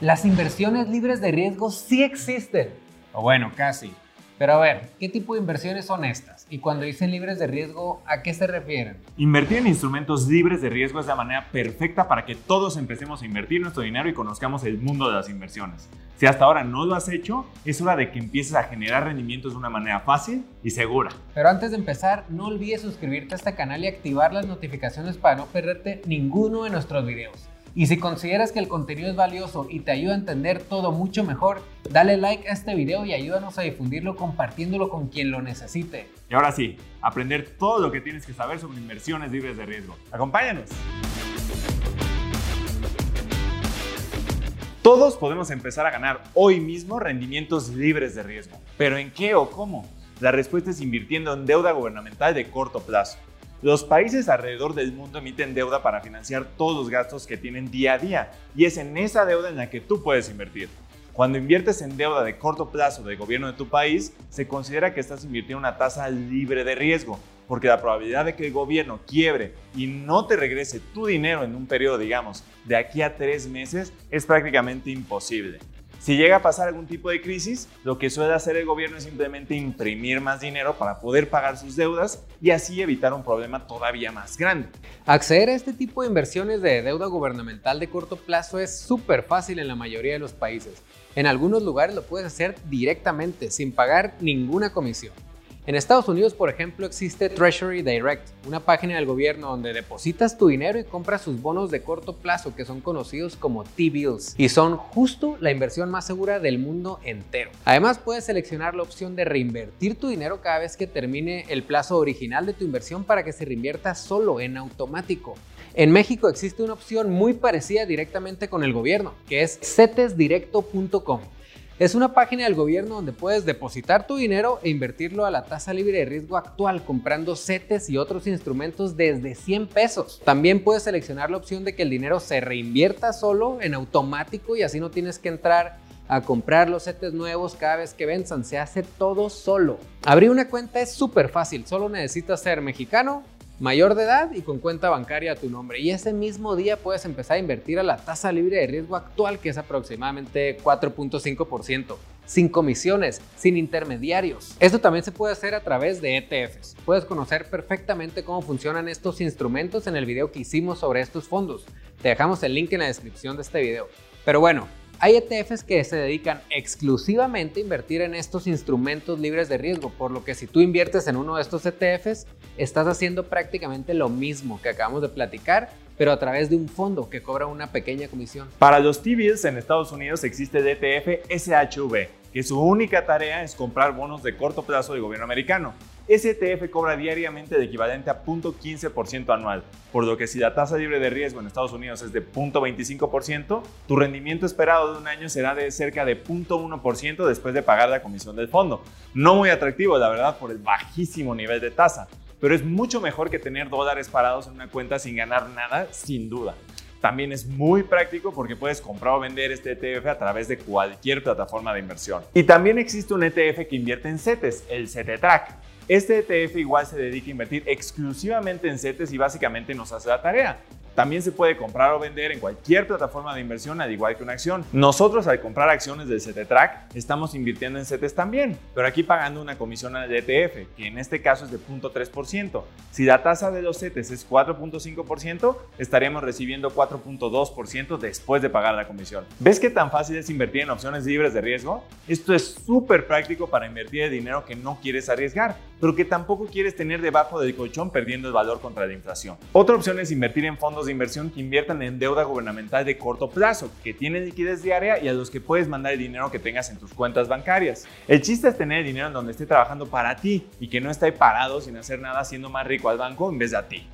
Las inversiones libres de riesgo sí existen. O bueno, casi. Pero a ver, ¿qué tipo de inversiones son estas? Y cuando dicen libres de riesgo, ¿a qué se refieren? Invertir en instrumentos libres de riesgo es la manera perfecta para que todos empecemos a invertir nuestro dinero y conozcamos el mundo de las inversiones. Si hasta ahora no lo has hecho, es hora de que empieces a generar rendimientos de una manera fácil y segura. Pero antes de empezar, no olvides suscribirte a este canal y activar las notificaciones para no perderte ninguno de nuestros videos. Y si consideras que el contenido es valioso y te ayuda a entender todo mucho mejor, dale like a este video y ayúdanos a difundirlo compartiéndolo con quien lo necesite. Y ahora sí, aprender todo lo que tienes que saber sobre inversiones libres de riesgo. ¡Acompáñanos! Todos podemos empezar a ganar hoy mismo rendimientos libres de riesgo. ¿Pero en qué o cómo? La respuesta es invirtiendo en deuda gubernamental de corto plazo. Los países alrededor del mundo emiten deuda para financiar todos los gastos que tienen día a día y es en esa deuda en la que tú puedes invertir. Cuando inviertes en deuda de corto plazo del gobierno de tu país, se considera que estás invirtiendo una tasa libre de riesgo, porque la probabilidad de que el gobierno quiebre y no te regrese tu dinero en un periodo, digamos, de aquí a tres meses es prácticamente imposible. Si llega a pasar algún tipo de crisis, lo que suele hacer el gobierno es simplemente imprimir más dinero para poder pagar sus deudas y así evitar un problema todavía más grande. Acceder a este tipo de inversiones de deuda gubernamental de corto plazo es súper fácil en la mayoría de los países. En algunos lugares lo puedes hacer directamente, sin pagar ninguna comisión. En Estados Unidos, por ejemplo, existe Treasury Direct, una página del gobierno donde depositas tu dinero y compras sus bonos de corto plazo que son conocidos como T-bills y son justo la inversión más segura del mundo entero. Además, puedes seleccionar la opción de reinvertir tu dinero cada vez que termine el plazo original de tu inversión para que se reinvierta solo en automático. En México existe una opción muy parecida directamente con el gobierno, que es cetesdirecto.com. Es una página del gobierno donde puedes depositar tu dinero e invertirlo a la tasa libre de riesgo actual comprando CETES y otros instrumentos desde 100 pesos. También puedes seleccionar la opción de que el dinero se reinvierta solo en automático y así no tienes que entrar a comprar los CETES nuevos cada vez que venzan. Se hace todo solo. Abrir una cuenta es súper fácil. Solo necesitas ser mexicano, mayor de edad y con cuenta bancaria a tu nombre. Y ese mismo día puedes empezar a invertir a la tasa libre de riesgo actual, que es aproximadamente 4.5%, sin comisiones, sin intermediarios. Esto también se puede hacer a través de ETFs. Puedes conocer perfectamente cómo funcionan estos instrumentos en el video que hicimos sobre estos fondos. Te dejamos el link en la descripción de este video. Pero bueno, hay ETFs que se dedican exclusivamente a invertir en estos instrumentos libres de riesgo, por lo que si tú inviertes en uno de estos ETFs, estás haciendo prácticamente lo mismo que acabamos de platicar, pero a través de un fondo que cobra una pequeña comisión. Para los T-bills en Estados Unidos existe el ETF SHV, que su única tarea es comprar bonos de corto plazo del gobierno americano. STF cobra diariamente el equivalente a 0.15% anual, por lo que si la tasa libre de riesgo en Estados Unidos es de 0.25%, tu rendimiento esperado de un año será de cerca de 0.1% después de pagar la comisión del fondo. No muy atractivo, la verdad, por el bajísimo nivel de tasa, pero es mucho mejor que tener dólares parados en una cuenta sin ganar nada, sin duda. También es muy práctico porque puedes comprar o vender este ETF a través de cualquier plataforma de inversión. Y también existe un ETF que invierte en CETES, el CETETRAC. Este ETF igual se dedica a invertir exclusivamente en CETES y básicamente nos hace la tarea. También se puede comprar o vender en cualquier plataforma de inversión, al igual que una acción. Nosotros al comprar acciones del CETETRAC estamos invirtiendo en CETES también, pero aquí pagando una comisión al ETF, que en este caso es de 0.3%. Si la tasa de los CETES es 4.5%, estaríamos recibiendo 4.2% después de pagar la comisión. ¿Ves qué tan fácil es invertir en opciones libres de riesgo? Esto es súper práctico para invertir el dinero que no quieres arriesgar, pero que tampoco quieres tener debajo del colchón perdiendo el valor contra la inflación. Otra opción es invertir en fondos de inversión que inviertan en deuda gubernamental de corto plazo, que tienen liquidez diaria y a los que puedes mandar el dinero que tengas en tus cuentas bancarias. El chiste es tener el dinero en donde esté trabajando para ti y que no esté parado sin hacer nada siendo más rico al banco en vez de a ti.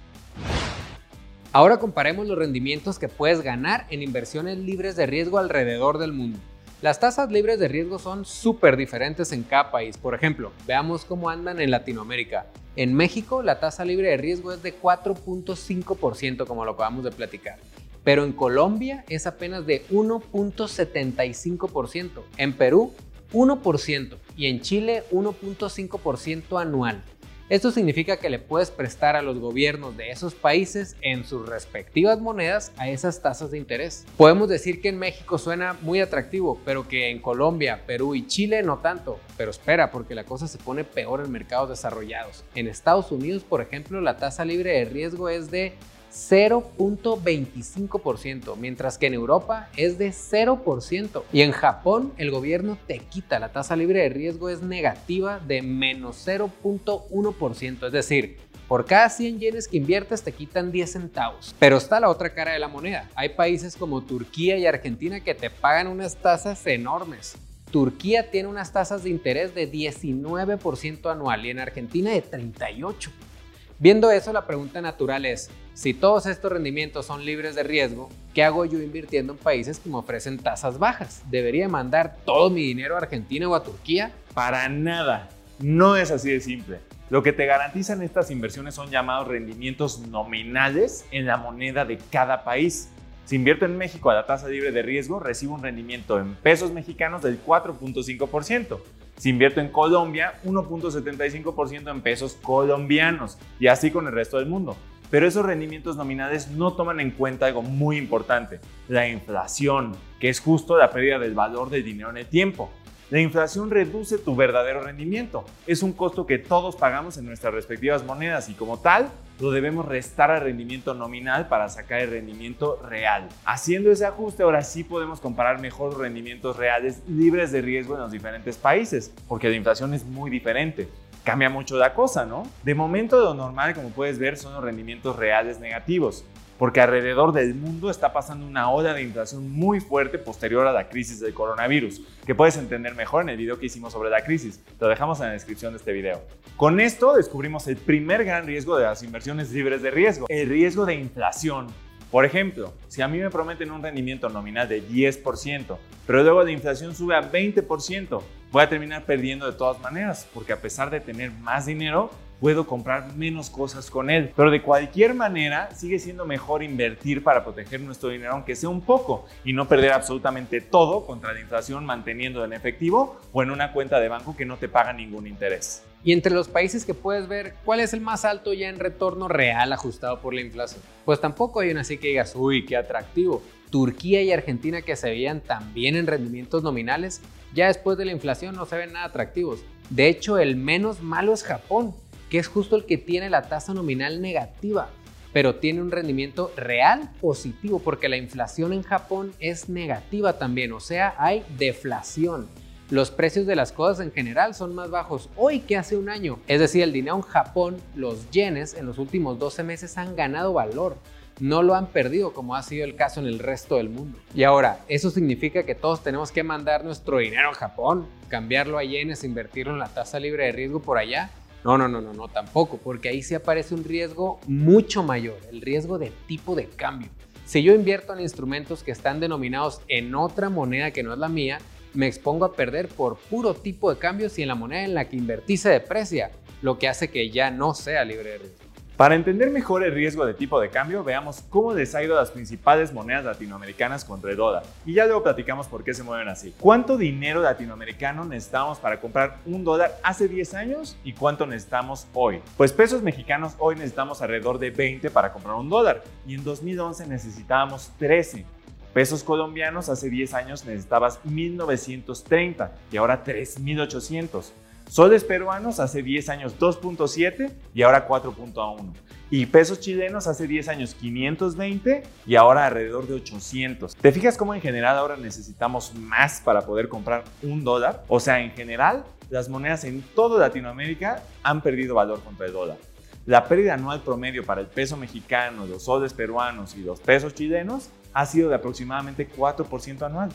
Ahora comparemos los rendimientos que puedes ganar en inversiones libres de riesgo alrededor del mundo. Las tasas libres de riesgo son súper diferentes en cada país. Por ejemplo, veamos cómo andan en Latinoamérica. En México, la tasa libre de riesgo es de 4.5%, como lo acabamos de platicar. Pero en Colombia es apenas de 1.75%. En Perú, 1%. Y en Chile, 1.5% anual. Esto significa que le puedes prestar a los gobiernos de esos países en sus respectivas monedas a esas tasas de interés. Podemos decir que en México suena muy atractivo, pero que en Colombia, Perú y Chile no tanto. Pero espera, porque la cosa se pone peor en mercados desarrollados. En Estados Unidos, por ejemplo, la tasa libre de riesgo es de 0.25%, mientras que en Europa es de 0%. Y en Japón el gobierno te quita, la tasa libre de riesgo es negativa de menos 0.1%, es decir, por cada 100 yenes que inviertes te quitan 10 centavos. Pero está la otra cara de la moneda. Hay países como Turquía y Argentina que te pagan unas tasas enormes. Turquía tiene unas tasas de interés de 19% anual y en Argentina de 38%. Viendo eso, la pregunta natural es, si todos estos rendimientos son libres de riesgo, ¿qué hago yo invirtiendo en países que me ofrecen tasas bajas? ¿Debería mandar todo mi dinero a Argentina o a Turquía? Para nada. No es así de simple. Lo que te garantizan estas inversiones son llamados rendimientos nominales en la moneda de cada país. Si invierto en México a la tasa libre de riesgo, recibo un rendimiento en pesos mexicanos del 4.5%. Si invierto en Colombia, 1.75% en pesos colombianos y así con el resto del mundo. Pero esos rendimientos nominales no toman en cuenta algo muy importante, la inflación, que es justo la pérdida del valor del dinero en el tiempo. La inflación reduce tu verdadero rendimiento. Es un costo que todos pagamos en nuestras respectivas monedas y como tal lo debemos restar al rendimiento nominal para sacar el rendimiento real. Haciendo ese ajuste ahora sí podemos comparar mejor rendimientos reales libres de riesgo en los diferentes países, porque la inflación es muy diferente cambia mucho la cosa, ¿no? De momento lo normal, como puedes ver, son los rendimientos reales negativos porque alrededor del mundo está pasando una ola de inflación muy fuerte posterior a la crisis del coronavirus, que puedes entender mejor en el video que hicimos sobre la crisis. Lo dejamos en la descripción de este video. Con esto descubrimos el primer gran riesgo de las inversiones libres de riesgo, el riesgo de inflación. Por ejemplo, si a mí me prometen un rendimiento nominal de 10%, pero luego la inflación sube a 20%, voy a terminar perdiendo de todas maneras, porque a pesar de tener más dinero, puedo comprar menos cosas con él. Pero de cualquier manera, sigue siendo mejor invertir para proteger nuestro dinero, aunque sea un poco, y no perder absolutamente todo contra la inflación manteniendo en efectivo o en una cuenta de banco que no te paga ningún interés. Y entre los países que puedes ver, ¿cuál es el más alto ya en retorno real ajustado por la inflación? Pues tampoco hay una así que digas, uy, qué atractivo. Turquía y Argentina que se veían también en rendimientos nominales, ya después de la inflación no se ven nada atractivos. De hecho, el menos malo es Japón, que es justo el que tiene la tasa nominal negativa, pero tiene un rendimiento real positivo porque la inflación en Japón es negativa también, o sea, hay deflación. Los precios de las cosas en general son más bajos hoy que hace un año. Es decir, el dinero en Japón, los yenes, en los últimos 12 meses han ganado valor. No lo han perdido como ha sido el caso en el resto del mundo. Y ahora, ¿eso significa que todos tenemos que mandar nuestro dinero a Japón, cambiarlo a yenes, invertirlo en la tasa libre de riesgo por allá? No, no, no, no, no, tampoco, porque ahí sí aparece un riesgo mucho mayor, el riesgo de tipo de cambio. Si yo invierto en instrumentos que están denominados en otra moneda que no es la mía, me expongo a perder por puro tipo de cambio si en la moneda en la que invertí se deprecia, lo que hace que ya no sea libre de. Para entender mejor el riesgo de tipo de cambio, veamos cómo les ha ido las principales monedas latinoamericanas contra el dólar. Y ya luego platicamos por qué se mueven así. ¿Cuánto dinero latinoamericano necesitamos para comprar un dólar hace 10 años y cuánto necesitamos hoy? Pues pesos mexicanos hoy necesitamos alrededor de 20 para comprar un dólar y en 2011 necesitábamos 13. Pesos colombianos hace 10 años necesitabas 1930 y ahora 3800. Soles peruanos hace 10 años 2.7 y ahora 4.1. Y pesos chilenos hace 10 años 520 y ahora alrededor de 800. ¿Te fijas cómo en general ahora necesitamos más para poder comprar un dólar? O sea, en general, las monedas en toda Latinoamérica han perdido valor contra el dólar. La pérdida anual promedio para el peso mexicano, los soles peruanos y los pesos chilenos ha sido de aproximadamente 4% anual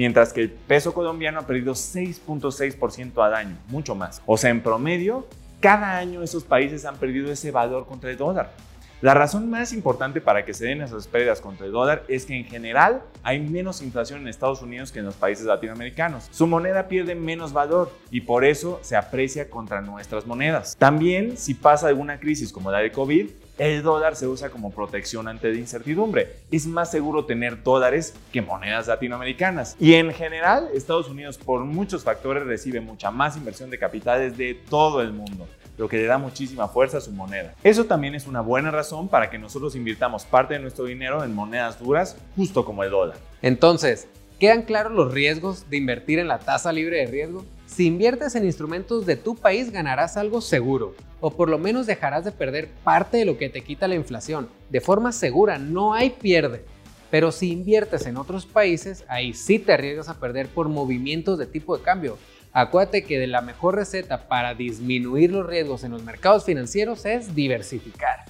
mientras que el peso colombiano ha perdido 6.6% al año, mucho más. O sea, en promedio, cada año esos países han perdido ese valor contra el dólar. La razón más importante para que se den esas pérdidas contra el dólar es que en general hay menos inflación en Estados Unidos que en los países latinoamericanos. Su moneda pierde menos valor y por eso se aprecia contra nuestras monedas. También si pasa alguna crisis como la de COVID, el dólar se usa como protección ante la incertidumbre. Es más seguro tener dólares que monedas latinoamericanas. Y en general, Estados Unidos por muchos factores recibe mucha más inversión de capitales de todo el mundo. lo que le da muchísima fuerza a su moneda. Eso también es una buena razón para que nosotros invirtamos parte de nuestro dinero en monedas duras, justo como el dólar. Entonces, ¿quedan claros los riesgos de invertir en la tasa libre de riesgo? Si inviertes en instrumentos de tu país ganarás algo seguro, o por lo menos dejarás de perder parte de lo que te quita la inflación. De forma segura, no hay pierde. Pero si inviertes en otros países, ahí sí te arriesgas a perder por movimientos de tipo de cambio. Acuérdate que de la mejor receta para disminuir los riesgos en los mercados financieros es diversificar.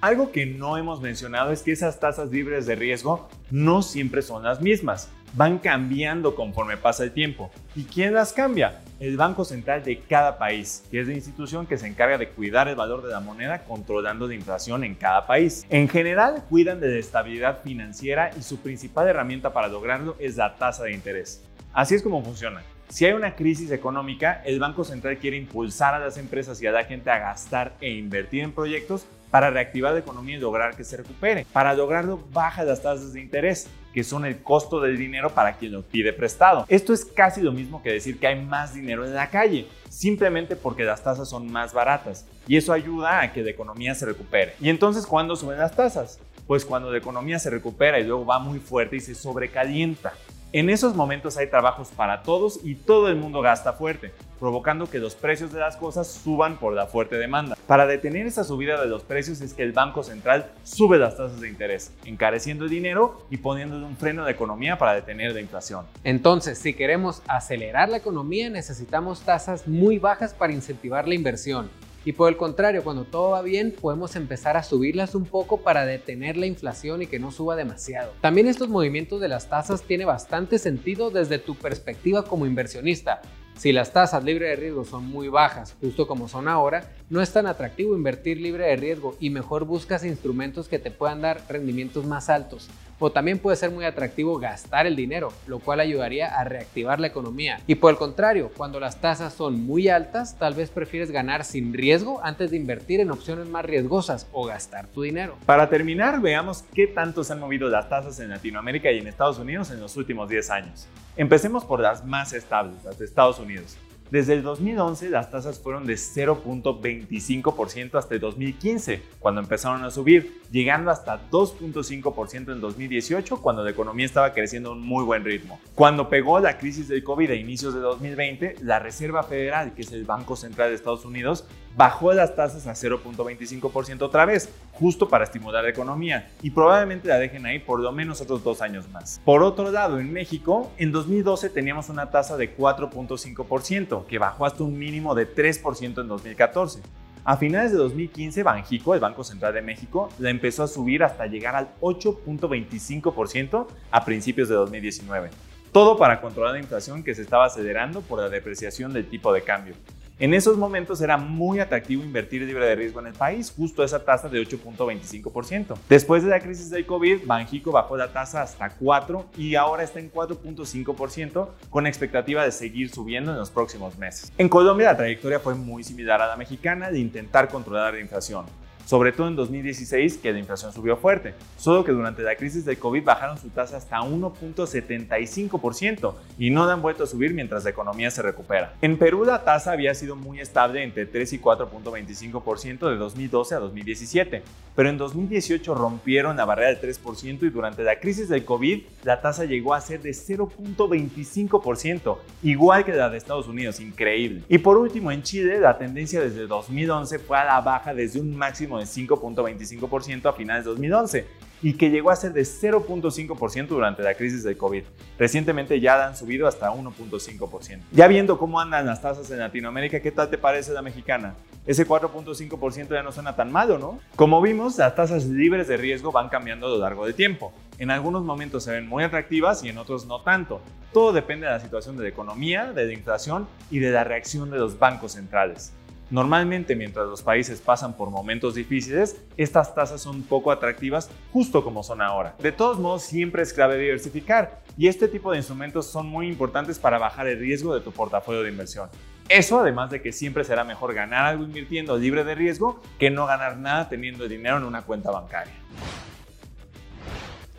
Algo que no hemos mencionado es que esas tasas libres de riesgo no siempre son las mismas, van cambiando conforme pasa el tiempo. ¿Y quién las cambia? El Banco Central de cada país, que es la institución que se encarga de cuidar el valor de la moneda controlando la inflación en cada país. En general, cuidan de la estabilidad financiera y su principal herramienta para lograrlo es la tasa de interés. Así es como funciona. Si hay una crisis económica, el Banco Central quiere impulsar a las empresas y a la gente a gastar e invertir en proyectos para reactivar la economía y lograr que se recupere. Para lograrlo, baja las tasas de interés, que son el costo del dinero para quien lo pide prestado. Esto es casi lo mismo que decir que hay más dinero en la calle, simplemente porque las tasas son más baratas. Y eso ayuda a que la economía se recupere. ¿Y entonces cuándo suben las tasas? Pues cuando la economía se recupera y luego va muy fuerte y se sobrecalienta. En esos momentos hay trabajos para todos y todo el mundo gasta fuerte, provocando que los precios de las cosas suban por la fuerte demanda. Para detener esa subida de los precios es que el Banco Central sube las tasas de interés, encareciendo el dinero y poniéndole un freno de economía para detener la inflación. Entonces, si queremos acelerar la economía, necesitamos tasas muy bajas para incentivar la inversión. Y por el contrario, cuando todo va bien, podemos empezar a subirlas un poco para detener la inflación y que no suba demasiado. También estos movimientos de las tasas tiene bastante sentido desde tu perspectiva como inversionista. Si las tasas libre de riesgo son muy bajas, justo como son ahora, no es tan atractivo invertir libre de riesgo y mejor buscas instrumentos que te puedan dar rendimientos más altos. O también puede ser muy atractivo gastar el dinero, lo cual ayudaría a reactivar la economía. Y por el contrario, cuando las tasas son muy altas, tal vez prefieres ganar sin riesgo antes de invertir en opciones más riesgosas o gastar tu dinero. Para terminar, veamos qué tanto se han movido las tasas en Latinoamérica y en Estados Unidos en los últimos 10 años. Empecemos por las más estables, las de Estados Unidos. Desde el 2011 las tasas fueron de 0.25% hasta el 2015, cuando empezaron a subir, llegando hasta 2.5% en 2018, cuando la economía estaba creciendo a un muy buen ritmo. Cuando pegó la crisis del COVID a inicios de 2020, la Reserva Federal, que es el Banco Central de Estados Unidos, bajó las tasas a 0.25% otra vez, justo para estimular la economía, y probablemente la dejen ahí por lo menos otros dos años más. Por otro lado, en México, en 2012 teníamos una tasa de 4.5%, que bajó hasta un mínimo de 3% en 2014. A finales de 2015, Banjico, el Banco Central de México, la empezó a subir hasta llegar al 8.25% a principios de 2019. Todo para controlar la inflación que se estaba acelerando por la depreciación del tipo de cambio. En esos momentos era muy atractivo invertir libre de riesgo en el país, justo esa tasa de 8.25%. Después de la crisis del COVID, Banjico bajó la tasa hasta 4 y ahora está en 4.5% con expectativa de seguir subiendo en los próximos meses. En Colombia la trayectoria fue muy similar a la mexicana de intentar controlar la inflación sobre todo en 2016 que la inflación subió fuerte, solo que durante la crisis del COVID bajaron su tasa hasta 1.75% y no han vuelto a subir mientras la economía se recupera. En Perú la tasa había sido muy estable entre 3 y 4.25% de 2012 a 2017, pero en 2018 rompieron la barrera del 3% y durante la crisis del COVID la tasa llegó a ser de 0.25%, igual que la de Estados Unidos, increíble. Y por último, en Chile la tendencia desde 2011 fue a la baja desde un máximo de 5.25% a finales de 2011 y que llegó a ser de 0.5% durante la crisis del COVID. Recientemente ya han subido hasta 1.5%. Ya viendo cómo andan las tasas en Latinoamérica, ¿qué tal te parece la mexicana? Ese 4.5% ya no suena tan malo, ¿no? Como vimos, las tasas libres de riesgo van cambiando a lo largo del tiempo. En algunos momentos se ven muy atractivas y en otros no tanto. Todo depende de la situación de la economía, de la inflación y de la reacción de los bancos centrales. Normalmente mientras los países pasan por momentos difíciles, estas tasas son poco atractivas justo como son ahora. De todos modos, siempre es clave diversificar y este tipo de instrumentos son muy importantes para bajar el riesgo de tu portafolio de inversión. Eso además de que siempre será mejor ganar algo invirtiendo libre de riesgo que no ganar nada teniendo dinero en una cuenta bancaria.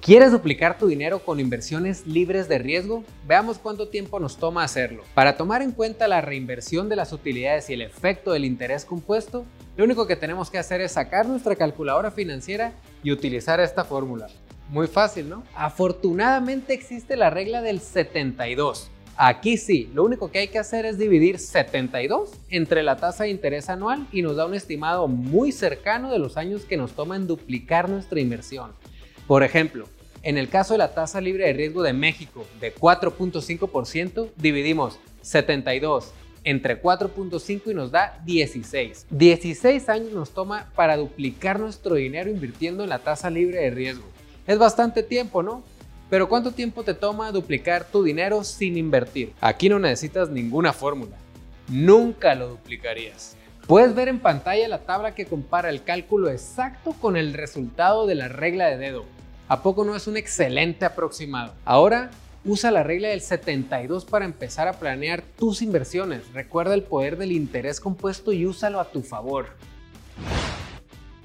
¿Quieres duplicar tu dinero con inversiones libres de riesgo? Veamos cuánto tiempo nos toma hacerlo. Para tomar en cuenta la reinversión de las utilidades y el efecto del interés compuesto, lo único que tenemos que hacer es sacar nuestra calculadora financiera y utilizar esta fórmula. Muy fácil, ¿no? Afortunadamente existe la regla del 72. Aquí sí, lo único que hay que hacer es dividir 72 entre la tasa de interés anual y nos da un estimado muy cercano de los años que nos toma en duplicar nuestra inversión. Por ejemplo, en el caso de la tasa libre de riesgo de México de 4.5%, dividimos 72 entre 4.5 y nos da 16. 16 años nos toma para duplicar nuestro dinero invirtiendo en la tasa libre de riesgo. Es bastante tiempo, ¿no? Pero ¿cuánto tiempo te toma duplicar tu dinero sin invertir? Aquí no necesitas ninguna fórmula. Nunca lo duplicarías. Puedes ver en pantalla la tabla que compara el cálculo exacto con el resultado de la regla de dedo. ¿A poco no es un excelente aproximado? Ahora usa la regla del 72 para empezar a planear tus inversiones. Recuerda el poder del interés compuesto y úsalo a tu favor.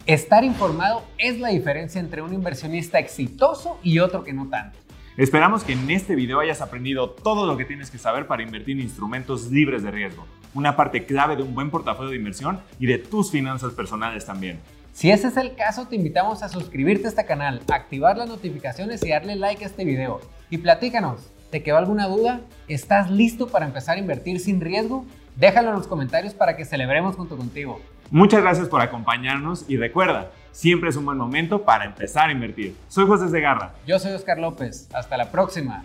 Estar informado es la diferencia entre un inversionista exitoso y otro que no tanto. Esperamos que en este video hayas aprendido todo lo que tienes que saber para invertir en instrumentos libres de riesgo, una parte clave de un buen portafolio de inversión y de tus finanzas personales también. Si ese es el caso, te invitamos a suscribirte a este canal, activar las notificaciones y darle like a este video. Y platícanos, ¿te quedó alguna duda? ¿Estás listo para empezar a invertir sin riesgo? Déjalo en los comentarios para que celebremos junto contigo. Muchas gracias por acompañarnos y recuerda, siempre es un buen momento para empezar a invertir. Soy José Segarra. Yo soy Oscar López. Hasta la próxima.